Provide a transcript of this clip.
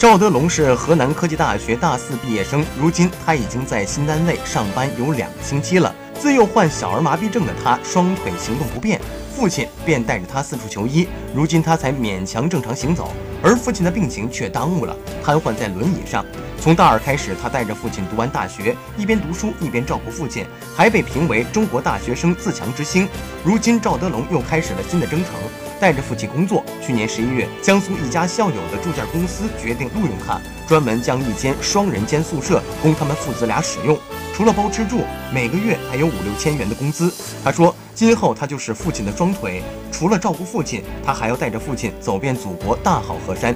赵德龙是河南科技大学大四毕业生，如今他已经在新单位上班有两个星期了。自幼患小儿麻痹症的他，双腿行动不便，父亲便带着他四处求医。如今他才勉强正常行走，而父亲的病情却耽误了，瘫痪在轮椅上。从大二开始，他带着父亲读完大学，一边读书一边照顾父亲，还被评为中国大学生自强之星。如今赵德龙又开始了新的征程。带着父亲工作。去年十一月，江苏一家校友的住建公司决定录用他，专门将一间双人间宿舍供他们父子俩使用。除了包吃住，每个月还有五六千元的工资。他说，今后他就是父亲的双腿，除了照顾父亲，他还要带着父亲走遍祖国大好河山。